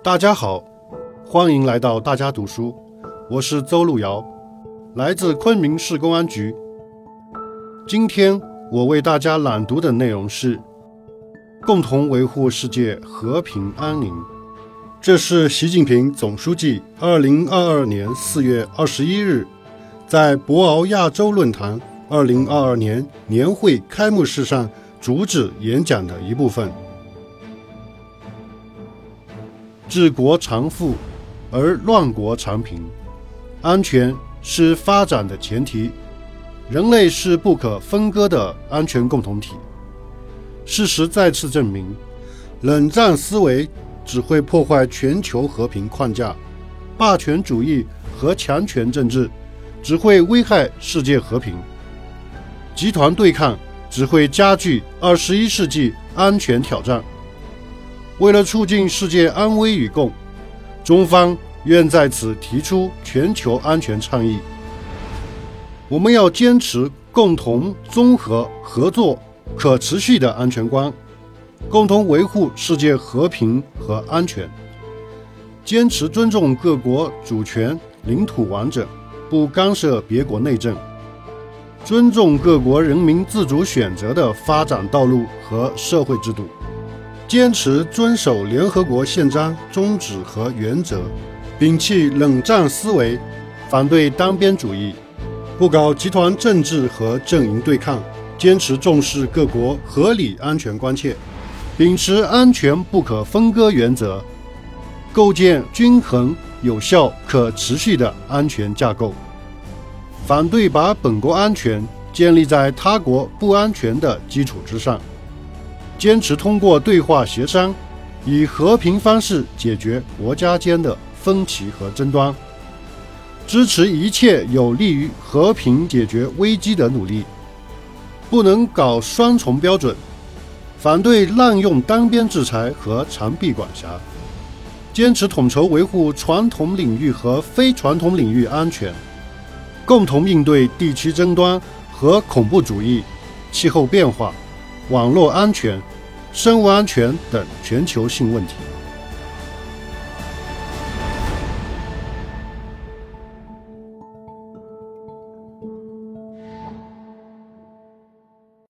大家好，欢迎来到大家读书，我是邹路遥，来自昆明市公安局。今天我为大家朗读的内容是：共同维护世界和平安宁。这是习近平总书记二零二二年四月二十一日在博鳌亚洲论坛二零二二年年会开幕式上主旨演讲的一部分。治国常富，而乱国常平。安全是发展的前提，人类是不可分割的安全共同体。事实再次证明，冷战思维只会破坏全球和平框架，霸权主义和强权政治只会危害世界和平，集团对抗只会加剧二十一世纪安全挑战。为了促进世界安危与共，中方愿在此提出全球安全倡议。我们要坚持共同、综合、合作、可持续的安全观，共同维护世界和平和安全。坚持尊重各国主权、领土完整，不干涉别国内政，尊重各国人民自主选择的发展道路和社会制度。坚持遵守联合国宪章宗旨和原则，摒弃冷战思维，反对单边主义，不搞集团政治和阵营对抗，坚持重视各国合理安全关切，秉持安全不可分割原则，构建均衡、有效、可持续的安全架构，反对把本国安全建立在他国不安全的基础之上。坚持通过对话协商，以和平方式解决国家间的分歧和争端，支持一切有利于和平解决危机的努力，不能搞双重标准，反对滥用单边制裁和长臂管辖，坚持统筹维护传统领域和非传统领域安全，共同应对地区争端和恐怖主义、气候变化。网络安全、生物安全等全球性问题。